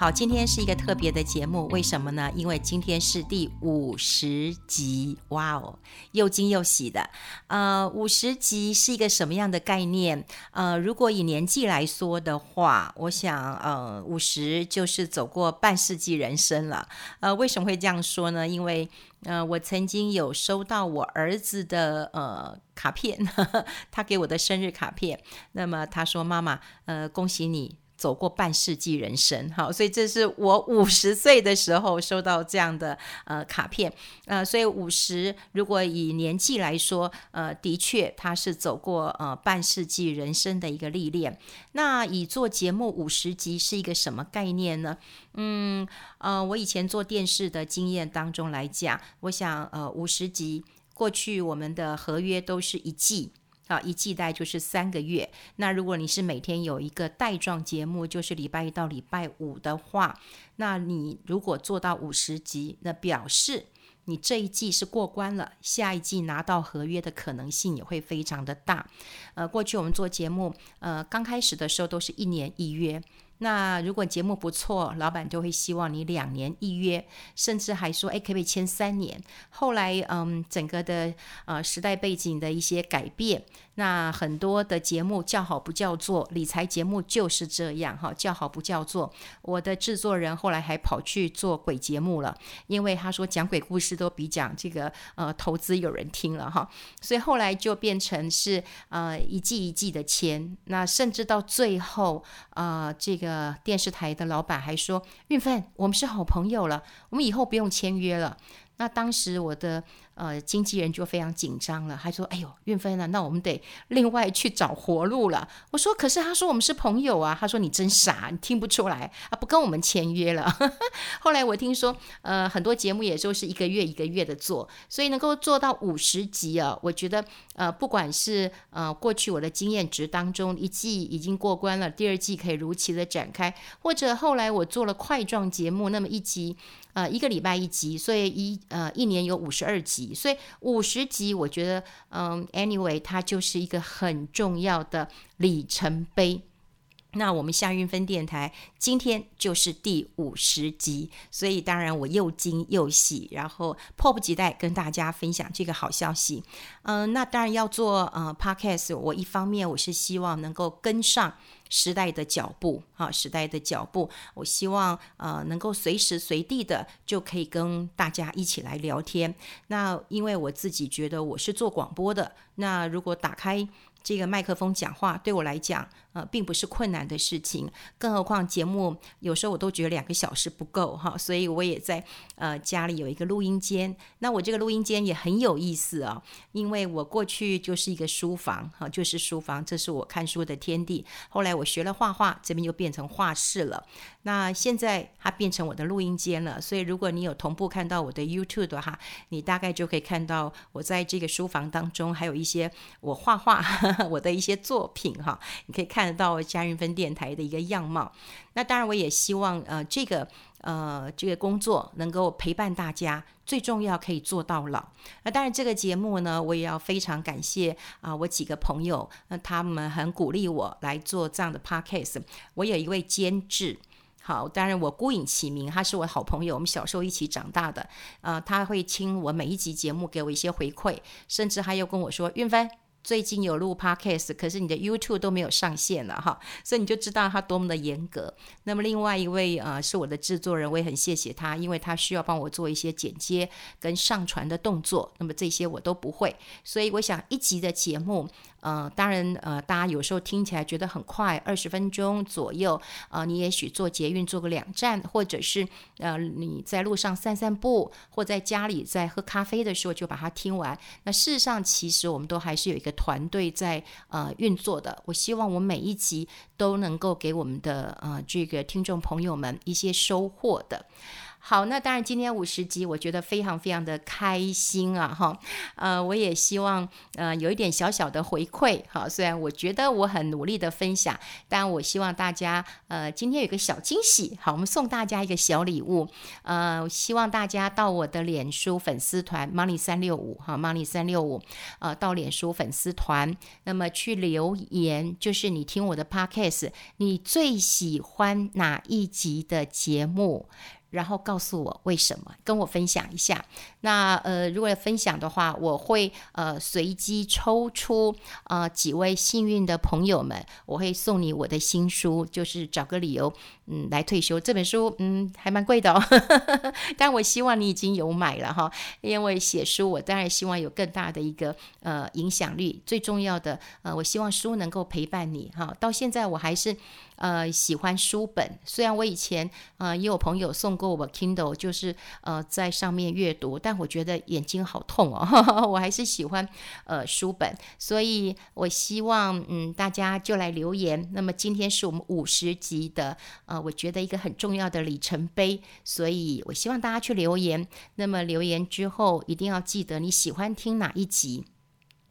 好，今天是一个特别的节目，为什么呢？因为今天是第五十集，哇哦，又惊又喜的。呃，五十集是一个什么样的概念？呃，如果以年纪来说的话，我想，呃，五十就是走过半世纪人生了。呃，为什么会这样说呢？因为，呃，我曾经有收到我儿子的呃卡片呵呵，他给我的生日卡片，那么他说：“妈妈，呃，恭喜你。”走过半世纪人生，好，所以这是我五十岁的时候收到这样的呃卡片，呃，所以五十如果以年纪来说，呃，的确他是走过呃半世纪人生的一个历练。那以做节目五十集是一个什么概念呢？嗯，呃，我以前做电视的经验当中来讲，我想呃五十集过去我们的合约都是一季。啊，一季带就是三个月。那如果你是每天有一个带状节目，就是礼拜一到礼拜五的话，那你如果做到五十集，那表示你这一季是过关了，下一季拿到合约的可能性也会非常的大。呃，过去我们做节目，呃，刚开始的时候都是一年一约。那如果节目不错，老板就会希望你两年一约，甚至还说，哎，可不可以签三年？后来，嗯，整个的呃时代背景的一些改变，那很多的节目叫好不叫座，理财节目就是这样哈，叫好不叫座。我的制作人后来还跑去做鬼节目了，因为他说讲鬼故事都比讲这个呃投资有人听了哈，所以后来就变成是呃一季一季的签，那甚至到最后呃这个。呃，电视台的老板还说：“运芬，我们是好朋友了，我们以后不用签约了。”那当时我的。呃，经纪人就非常紧张了，还说：“哎呦，运芬啊，那我们得另外去找活路了。”我说：“可是他说我们是朋友啊。”他说：“你真傻，你听不出来啊？不跟我们签约了。”后来我听说，呃，很多节目也就是一个月一个月的做，所以能够做到五十集啊，我觉得呃，不管是呃过去我的经验值当中，一季已经过关了，第二季可以如期的展开，或者后来我做了块状节目，那么一集呃一个礼拜一集，所以一呃一年有五十二集。所以五十集，我觉得，嗯，anyway，它就是一个很重要的里程碑。那我们夏韵分电台今天就是第五十集，所以当然我又惊又喜，然后迫不及待跟大家分享这个好消息。嗯，那当然要做呃 podcast，我一方面我是希望能够跟上。时代的脚步，啊，时代的脚步，我希望呃能够随时随地的就可以跟大家一起来聊天。那因为我自己觉得我是做广播的，那如果打开。这个麦克风讲话对我来讲，呃，并不是困难的事情。更何况节目有时候我都觉得两个小时不够哈，所以我也在呃家里有一个录音间。那我这个录音间也很有意思啊，因为我过去就是一个书房哈，就是书房，这是我看书的天地。后来我学了画画，这边又变成画室了。那现在它变成我的录音间了，所以如果你有同步看到我的 YouTube 的话，你大概就可以看到我在这个书房当中还有一些我画画。我的一些作品哈，你可以看得到嘉韵分电台的一个样貌。那当然，我也希望呃，这个呃，这个工作能够陪伴大家，最重要可以做到老。那当然，这个节目呢，我也要非常感谢啊、我几个朋友，那他们很鼓励我来做这样的 podcast。我有一位监制，好，当然我孤影其名，他是我好朋友，我们小时候一起长大的。呃，他会听我每一集节目，给我一些回馈，甚至还有跟我说，韵芬。最近有录 Podcast，可是你的 YouTube 都没有上线了哈，所以你就知道他多么的严格。那么另外一位呃是我的制作人，我也很谢谢他，因为他需要帮我做一些剪接跟上传的动作，那么这些我都不会，所以我想一集的节目。呃，当然，呃，大家有时候听起来觉得很快，二十分钟左右，呃，你也许坐捷运坐个两站，或者是呃你在路上散散步，或在家里在喝咖啡的时候就把它听完。那事实上，其实我们都还是有一个团队在呃运作的。我希望我每一集都能够给我们的呃这个听众朋友们一些收获的。好，那当然今天五十集，我觉得非常非常的开心啊，哈，呃，我也希望呃有一点小小的回馈，哈，虽然我觉得我很努力的分享，但我希望大家呃今天有个小惊喜，好，我们送大家一个小礼物，呃，希望大家到我的脸书粉丝团 Money 三六五哈 Money 三六五，呃，到脸书粉丝团，那么去留言，就是你听我的 Podcast，你最喜欢哪一集的节目？然后告诉我为什么，跟我分享一下。那呃，如果要分享的话，我会呃随机抽出呃几位幸运的朋友们，我会送你我的新书，就是找个理由嗯来退休。这本书嗯还蛮贵的哦，但我希望你已经有买了哈，因为写书我当然希望有更大的一个呃影响力。最重要的呃，我希望书能够陪伴你哈。到现在我还是。呃，喜欢书本，虽然我以前呃也有朋友送过我 Kindle，就是呃在上面阅读，但我觉得眼睛好痛哦，呵呵，我还是喜欢呃书本，所以我希望嗯大家就来留言。那么今天是我们五十集的呃，我觉得一个很重要的里程碑，所以我希望大家去留言。那么留言之后一定要记得你喜欢听哪一集。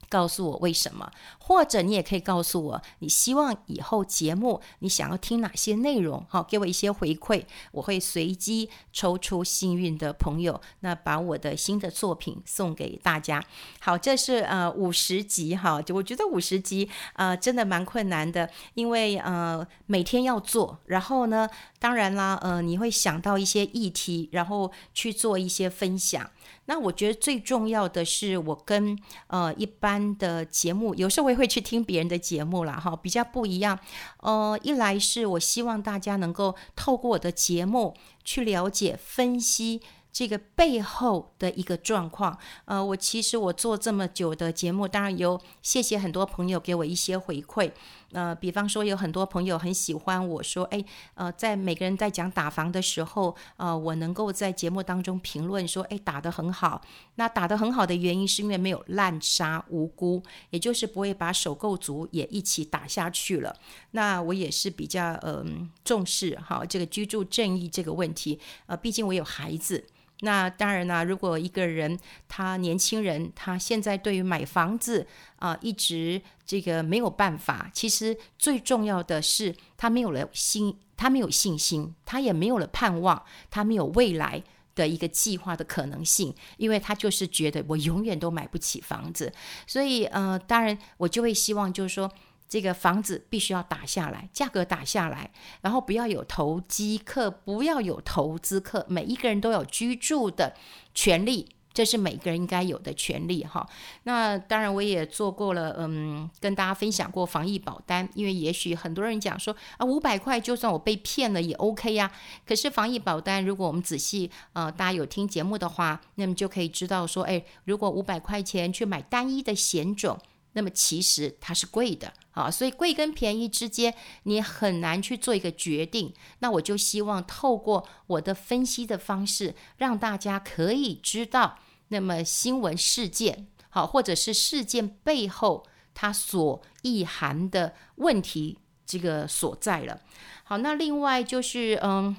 告诉我为什么，或者你也可以告诉我，你希望以后节目你想要听哪些内容？好，给我一些回馈，我会随机抽出幸运的朋友，那把我的新的作品送给大家。好，这是呃五十集哈，就我觉得五十集呃真的蛮困难的，因为呃每天要做，然后呢，当然啦，呃你会想到一些议题，然后去做一些分享。那我觉得最重要的是，我跟呃一般的节目，有时候我也会去听别人的节目啦，哈，比较不一样。呃，一来是我希望大家能够透过我的节目去了解、分析。这个背后的一个状况，呃，我其实我做这么久的节目，当然有谢谢很多朋友给我一些回馈，呃，比方说有很多朋友很喜欢我说，哎，呃，在每个人在讲打房的时候，呃，我能够在节目当中评论说，哎，打得很好。那打得很好的原因是因为没有滥杀无辜，也就是不会把首购族也一起打下去了。那我也是比较嗯、重视哈这个居住正义这个问题，呃，毕竟我有孩子。那当然啦，如果一个人他年轻人他现在对于买房子啊、一直这个没有办法，其实最重要的是他没有了信，他没有信心，他也没有了盼望，他没有未来的一个计划的可能性，因为他就是觉得我永远都买不起房子，所以呃，当然我就会希望就是说。这个房子必须要打下来，价格打下来，然后不要有投机客，不要有投资客，每一个人都有居住的权利，这是每个人应该有的权利哈。那当然，我也做过了，嗯，跟大家分享过防疫保单，因为也许很多人讲说啊，五百块就算我被骗了也 OK 呀。可是防疫保单，如果我们仔细，呃，大家有听节目的话，那么就可以知道说，哎，如果五百块钱去买单一的险种。那么其实它是贵的啊，所以贵跟便宜之间你很难去做一个决定。那我就希望透过我的分析的方式，让大家可以知道，那么新闻事件好，或者是事件背后它所意涵的问题这个所在了。好，那另外就是嗯。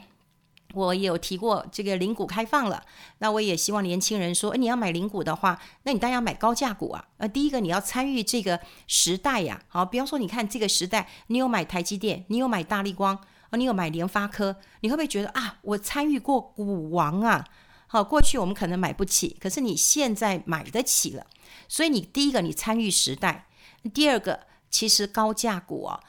我也有提过这个零股开放了，那我也希望年轻人说，诶，你要买零股的话，那你当然要买高价股啊。呃，第一个你要参与这个时代呀，好，比方说你看这个时代，你有买台积电，你有买大立光，啊，你有买联发科，你会不会觉得啊，我参与过股王啊？好，过去我们可能买不起，可是你现在买得起了，所以你第一个你参与时代，第二个其实高价股啊。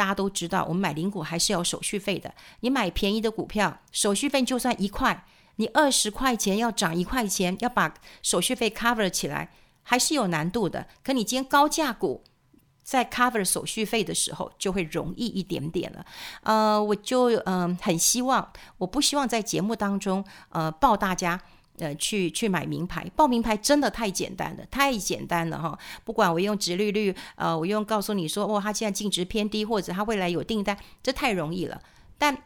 大家都知道，我们买零股还是要手续费的。你买便宜的股票，手续费就算一块，你二十块钱要涨一块钱，要把手续费 cover 起来，还是有难度的。可你今天高价股在 cover 手续费的时候，就会容易一点点了。呃，我就嗯、很希望，我不希望在节目当中呃报大家。呃，去去买名牌，报名牌真的太简单了，太简单了哈！不管我用直利率，呃，我用告诉你说，哦，它现在净值偏低，或者它未来有订单，这太容易了。但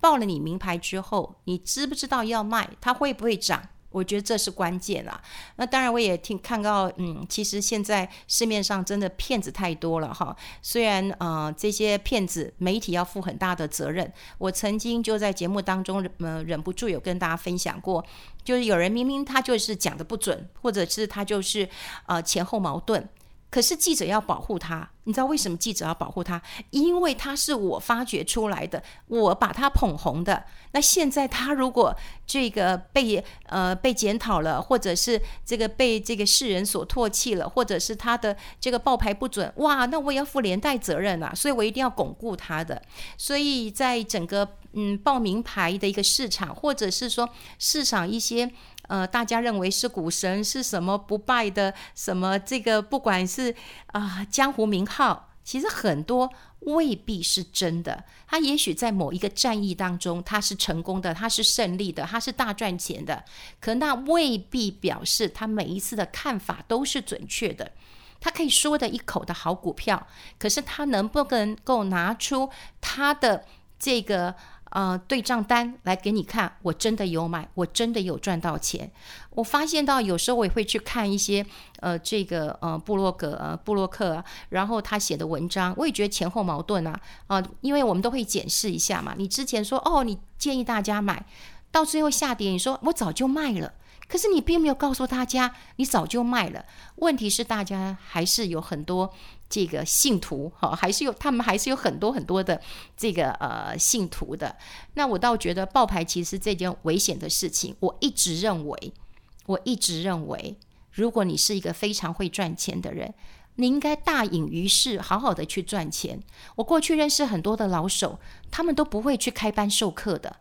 报了你名牌之后，你知不知道要卖，它会不会涨，我觉得这是关键啦。那当然，我也听看到，嗯，其实现在市面上真的骗子太多了哈。虽然呃这些骗子媒体要负很大的责任，我曾经就在节目当中呃忍不住有跟大家分享过，就是有人明明他就是讲的不准，或者是他就是呃前后矛盾。可是记者要保护他，你知道为什么记者要保护他？因为他是我发掘出来的，我把他捧红的。那现在他如果这个被呃被检讨了，或者是这个被这个世人所唾弃了，或者是他的这个报牌不准，哇，那我也要负连带责任啊！所以我一定要巩固他的。所以在整个嗯报名牌的一个市场，或者是说市场一些。呃，大家认为是股神是什么不败的什么这个，不管是啊、江湖名号，其实很多未必是真的。他也许在某一个战役当中，他是成功的，他是胜利的，他是大赚钱的。可那未必表示他每一次的看法都是准确的。他可以说的一口的好股票，可是他能不能够拿出他的这个？呃，对账单来给你看，我真的有买，我真的有赚到钱。我发现到有时候我也会去看一些呃，这个呃布洛格、呃部落客啊，然后他写的文章，我也觉得前后矛盾啊啊、因为我们都会检视一下嘛。你之前说哦，你建议大家买，到最后下跌，你说我早就卖了。可是你并没有告诉大家，你早就卖了。问题是大家还是有很多这个信徒，哈，还是有他们还是有很多很多的这个呃信徒的。那我倒觉得报牌其实这件危险的事情，我一直认为，我一直认为，如果你是一个非常会赚钱的人，你应该大隐于市，好好的去赚钱。我过去认识很多的老手，他们都不会去开班授课的。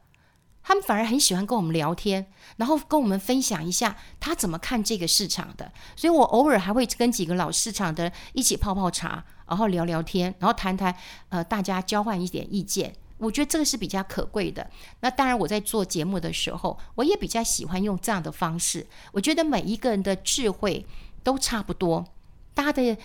他们反而很喜欢跟我们聊天，然后跟我们分享一下他怎么看这个市场的。所以我偶尔还会跟几个老市场的一起泡泡茶，然后聊聊天，然后谈谈，呃，大家交换一点意见。我觉得这个是比较可贵的。那当然，我在做节目的时候，我也比较喜欢用这样的方式。我觉得每一个人的智慧都差不多，大家的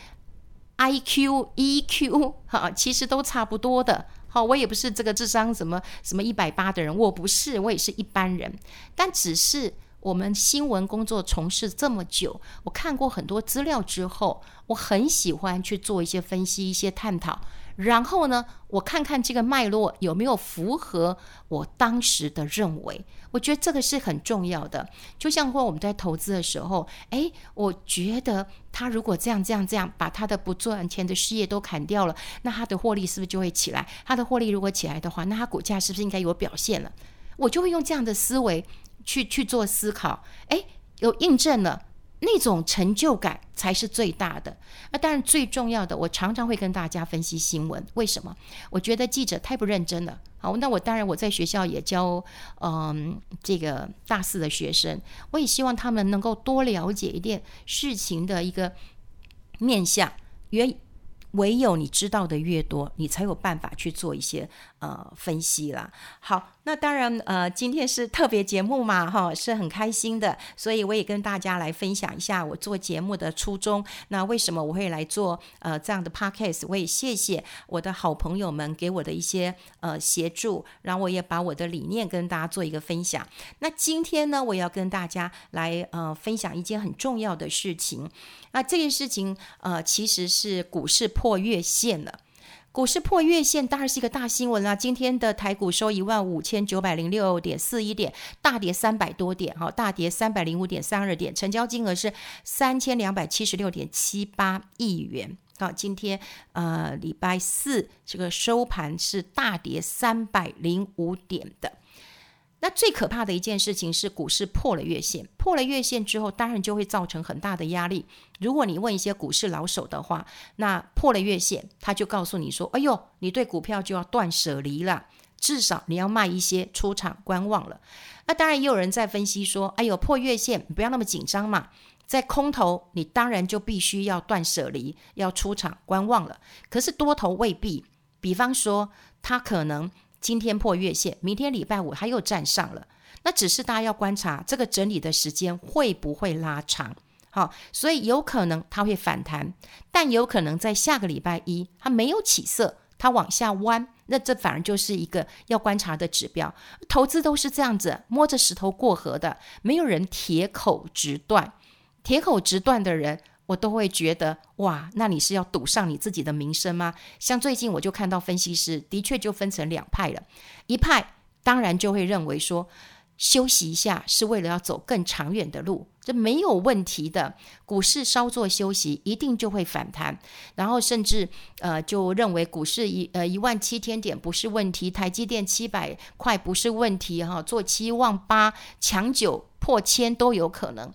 IQ、EQ 哈，其实都差不多的。好，我也不是这个智商什么什么一百八的人，我不是，我也是一般人。但只是我们新闻工作从事这么久，我看过很多资料之后，我很喜欢去做一些分析、一些探讨。然后呢，我看看这个脉络有没有符合我当时的认为，我觉得这个是很重要的。就像说我们在投资的时候，哎，我觉得他如果这样这样这样，把他的不赚钱的事业都砍掉了，那他的获利是不是就会起来？他的获利如果起来的话，那他股价是不是应该有表现了？我就会用这样的思维去去做思考，哎，有印证了。那种成就感才是最大的。那当然最重要的，我常常会跟大家分析新闻。为什么？我觉得记者太不认真了。好，那我当然我在学校也教，嗯，这个大四的学生，我也希望他们能够多了解一点事情的一个面向。原唯有你知道的越多，你才有办法去做一些呃分析啦。好。那当然，呃，今天是特别节目嘛，哈，是很开心的，所以我也跟大家来分享一下我做节目的初衷。那为什么我会来做呃这样的 podcast？我也谢谢我的好朋友们给我的一些呃协助，然后我也把我的理念跟大家做一个分享。那今天呢，我要跟大家来呃分享一件很重要的事情。那这件事情呃其实是股市破月线了。股市破月线当然是一个大新闻啦！今天的台股收一万五千九百零六点四一点，大跌三百多点，哈，大跌三百零五点三二点，成交金额是三千两百七十六点七八亿元。好，今天呃礼拜四这个收盘是大跌三百零五点的。那最可怕的一件事情是股市破了月线，破了月线之后，当然就会造成很大的压力。如果你问一些股市老手的话，那破了月线，他就告诉你说：“哎呦，你对股票就要断舍离了，至少你要卖一些出场观望了。”那当然也有人在分析说：“哎呦，破月线，不要那么紧张嘛，在空头你当然就必须要断舍离，要出场观望了。可是多头未必，比方说他可能。”今天破月线，明天礼拜五它又站上了，那只是大家要观察这个整理的时间会不会拉长，好，所以有可能它会反弹，但有可能在下个礼拜一它没有起色，它往下弯，那这反而就是一个要观察的指标。投资都是这样子，摸着石头过河的，没有人铁口直断。铁口直断的人，我都会觉得哇，那你是要赌上你自己的名声吗？像最近我就看到分析师的确就分成两派了，一派当然就会认为说，休息一下是为了要走更长远的路，这没有问题的。股市稍作休息，一定就会反弹。然后甚至呃，就认为股市一呃一万七千点不是问题，台积电七百块不是问题哈，做七万八强九破千都有可能。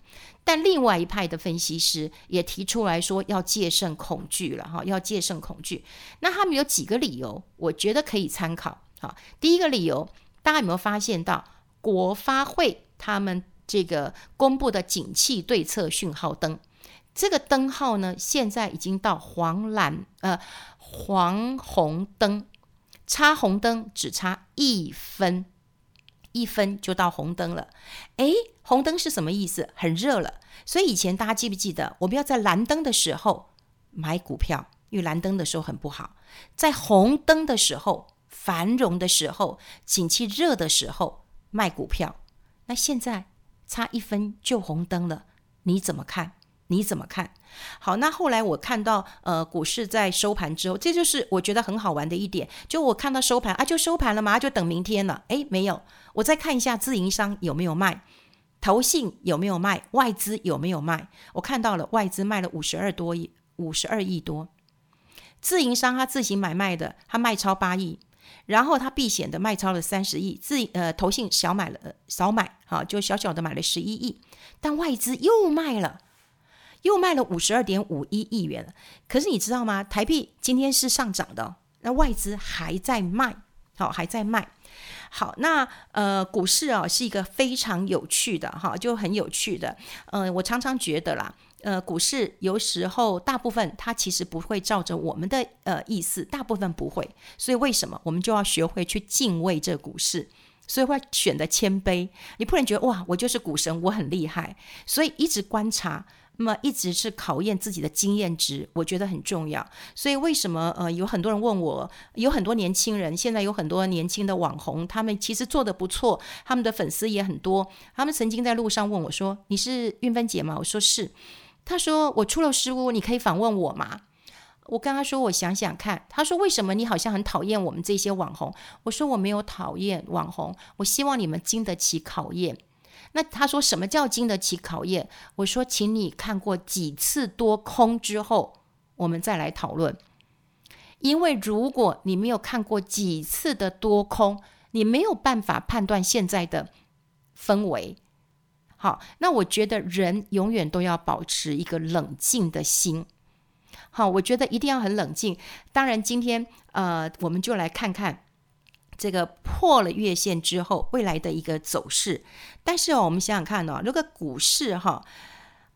但另外一派的分析师也提出来说，要戒慎恐惧了哈，要戒慎恐惧。那他们有几个理由，我觉得可以参考。好，第一个理由，大家有没有发现到？国发会他们这个公布的景气对策讯号灯，这个灯号呢，现在已经到黄蓝呃黄红灯，插红灯只差一分，一分就到红灯了。诶，红灯是什么意思？很热了。所以以前大家记不记得，我们要在蓝灯的时候买股票，因为蓝灯的时候很不好，在红灯的时候繁荣的时候，景气热的时候。卖股票，那现在差一分就红灯了，你怎么看？你怎么看？好，那后来我看到呃股市在收盘之后，这就是我觉得很好玩的一点，就我看到收盘啊，就收盘了嘛，就等明天了。诶，没有，我再看一下自营商有没有卖，投信有没有卖，外资有没有卖？我看到了外资卖了五十二多亿，五十二亿多，自营商他自行买卖的，他卖超八亿。然后他避险的卖超了三十亿，自呃投信小买了少买，哈，就小小的买了十一亿，但外资又卖了，又卖了五十二点五一亿元。可是你知道吗？台币今天是上涨的，那外资还在卖，好，还在卖。好，那呃股市啊是一个非常有趣的哈，就很有趣的。嗯、我常常觉得啦。呃，股市有时候大部分它其实不会照着我们的呃意思，大部分不会。所以为什么我们就要学会去敬畏这股市？所以会选择谦卑。你不能觉得哇，我就是股神，我很厉害。所以一直观察，那么一直是考验自己的经验值，我觉得很重要。所以为什么呃有很多人问我，有很多年轻人，现在有很多年轻的网红，他们其实做得不错，他们的粉丝也很多。他们曾经在路上问我说：“你是韵芬姐吗？”我说是。他说：“我出了失误，你可以访问我吗？”我跟他说：“我想想看。”他说：“为什么你好像很讨厌我们这些网红？”我说：“我没有讨厌网红，我希望你们经得起考验。”那他说：“什么叫经得起考验？”我说：“请你看过几次多空之后，我们再来讨论。因为如果你没有看过几次的多空，你没有办法判断现在的氛围。”好，那我觉得人永远都要保持一个冷静的心。好，我觉得一定要很冷静。当然，今天呃，我们就来看看这个破了月线之后未来的一个走势。但是哦，我们想想看哦，如果股市哈，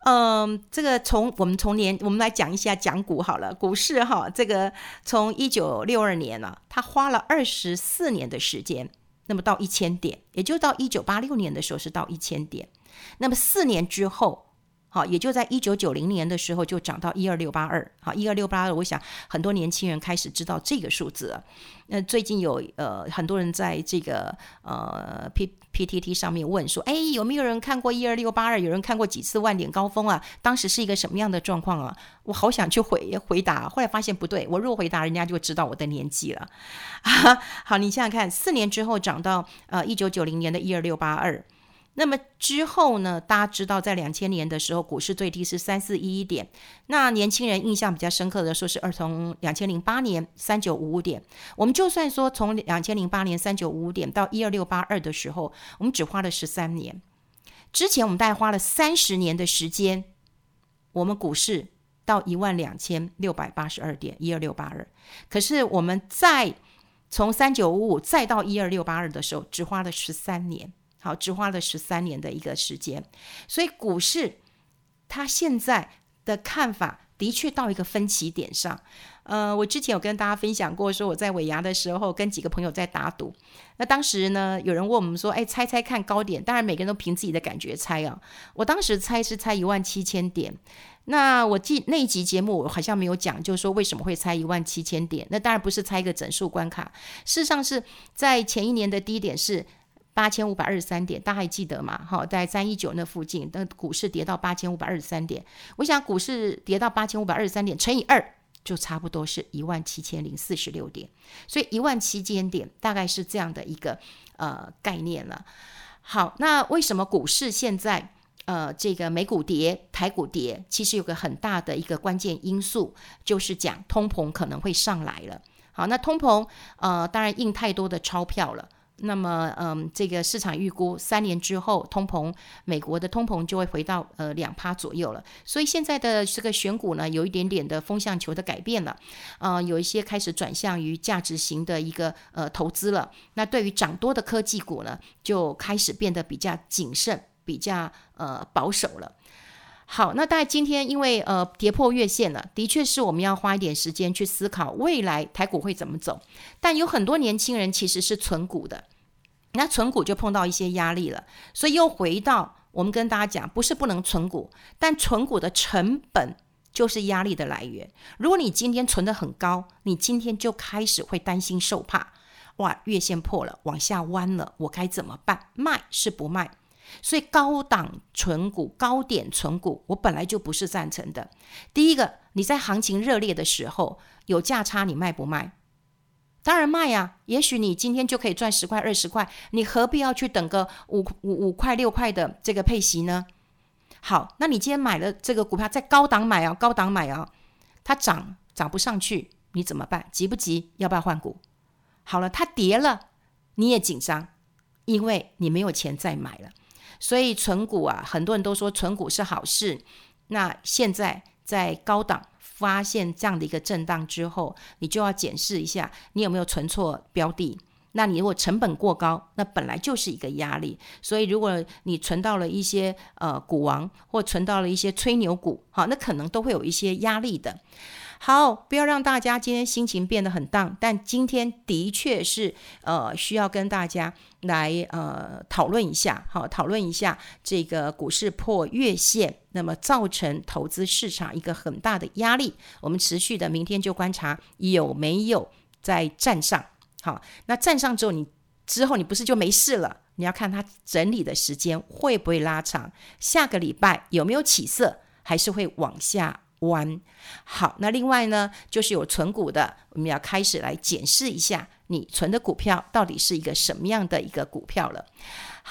嗯、这个从我们从年，我们来讲一下讲股好了。股市哈，这个从一九六二年呢，它花了二十四年的时间，那么到一千点，也就到一九八六年的时候是到一千点。那么四年之后，好，也就在一九九零年的时候就涨到一二六八二，好，一二六八二，我想很多年轻人开始知道这个数字了。那最近有呃很多人在这个呃 P P T T 上面问说，哎，有没有人看过一二六八二？有人看过几次万点高峰啊？当时是一个什么样的状况啊？我好想去回回答，后来发现不对，我若回答，人家就知道我的年纪了。好，你想想看，四年之后涨到呃一九九零年的一二六八二。那么之后呢？大家知道，在两千年的时候，股市最低是三四一一点。那年轻人印象比较深刻的说是二从两千零八年三九五五点。我们就算说从两千零八年三九五五点到一二六八二的时候，我们只花了十三年。之前我们大概花了三十年的时间，我们股市到一万两千六百八十二点一二六八二。可是我们再从三九五五再到一二六八二的时候，只花了十三年。好，只花了十三年的一个时间，所以股市它现在的看法，的确到一个分歧点上。呃，我之前有跟大家分享过，说我在尾牙的时候跟几个朋友在打赌。那当时呢，有人问我们说：“哎，猜猜看高点？”当然每个人都凭自己的感觉猜啊。我当时猜是猜一万七千点。那我记那一集节目我好像没有讲，就是说为什么会猜一万七千点？那当然不是猜一个整数关卡，事实上是在前一年的低点是八千五百二十三点，大家还记得吗？好，在三一九那附近，那股市跌到八千五百二十三点。我想股市跌到八千五百二十三点乘以二。就差不多是一万七千零四十六点，所以一万七千点大概是这样的一个呃概念了。好，那为什么股市现在呃这个美股跌、台股跌？其实有个很大的一个关键因素，就是讲通膨可能会上来了。好，那通膨呃当然印太多的钞票了。那么，嗯，这个市场预估三年之后，通膨，美国的通膨就会回到呃两趴左右了。所以现在的这个选股呢，有一点点的风向球的改变了，呃，有一些开始转向于价值型的一个呃投资了。那对于涨多的科技股呢，就开始变得比较谨慎，比较呃保守了。好，那大概今天因为呃跌破月线了，的确是我们要花一点时间去思考未来台股会怎么走。但有很多年轻人其实是存股的。那存股就碰到一些压力了，所以又回到我们跟大家讲，不是不能存股，但存股的成本就是压力的来源。如果你今天存得很高，你今天就开始会担心受怕，哇，月线破了，往下弯了，我该怎么办？卖是不卖？所以高档存股、高点存股，我本来就不是赞成的。第一个，你在行情热烈的时候有价差，你卖不卖？当然卖呀，也许你今天就可以赚十块二十块，你何必要去等个五五五块六块的这个配息呢？好，那你今天买了这个股票，在高档买啊，高档买啊，它涨涨不上去，你怎么办？急不急？要不要换股？好了，它跌了，你也紧张，因为你没有钱再买了。所以存股啊，很多人都说存股是好事。那现在在高档。发现这样的一个震荡之后，你就要检视一下你有没有存错标的。那你如果成本过高，那本来就是一个压力。所以如果你存到了一些呃股王，或存到了一些吹牛股，好，那可能都会有一些压力的。好，不要让大家今天心情变得很荡，但今天的确是呃需要跟大家来呃讨论一下，好，讨论一下这个股市破月线，那么造成投资市场一个很大的压力。我们持续的明天就观察有没有在站上，好，那站上之后你之后你不是就没事了？你要看它整理的时间会不会拉长，下个礼拜有没有起色，还是会往下。弯，好，那另外呢，就是有存股的，我们要开始来检视一下你存的股票到底是一个什么样的一个股票了。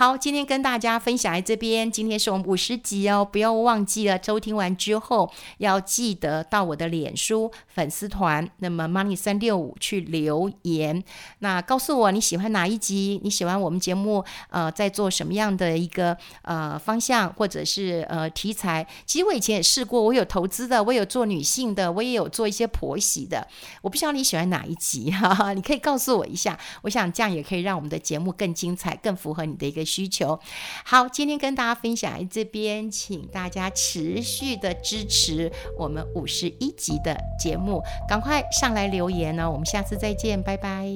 好，今天跟大家分享在这边。今天是我们五十集哦，不要忘记了，收听完之后要记得到我的脸书粉丝团，那么 Money 三六五去留言，那告诉我你喜欢哪一集，你喜欢我们节目呃在做什么样的一个呃方向或者是呃题材。其实我以前也试过，我有投资的，我有做女性的，我也有做一些婆媳的。我不知道你喜欢哪一集哈哈，你可以告诉我一下。我想这样也可以让我们的节目更精彩，更符合你的一个。需求好，今天跟大家分享这边，请大家持续的支持我们五十一集的节目，赶快上来留言呢、哦，我们下次再见，拜拜。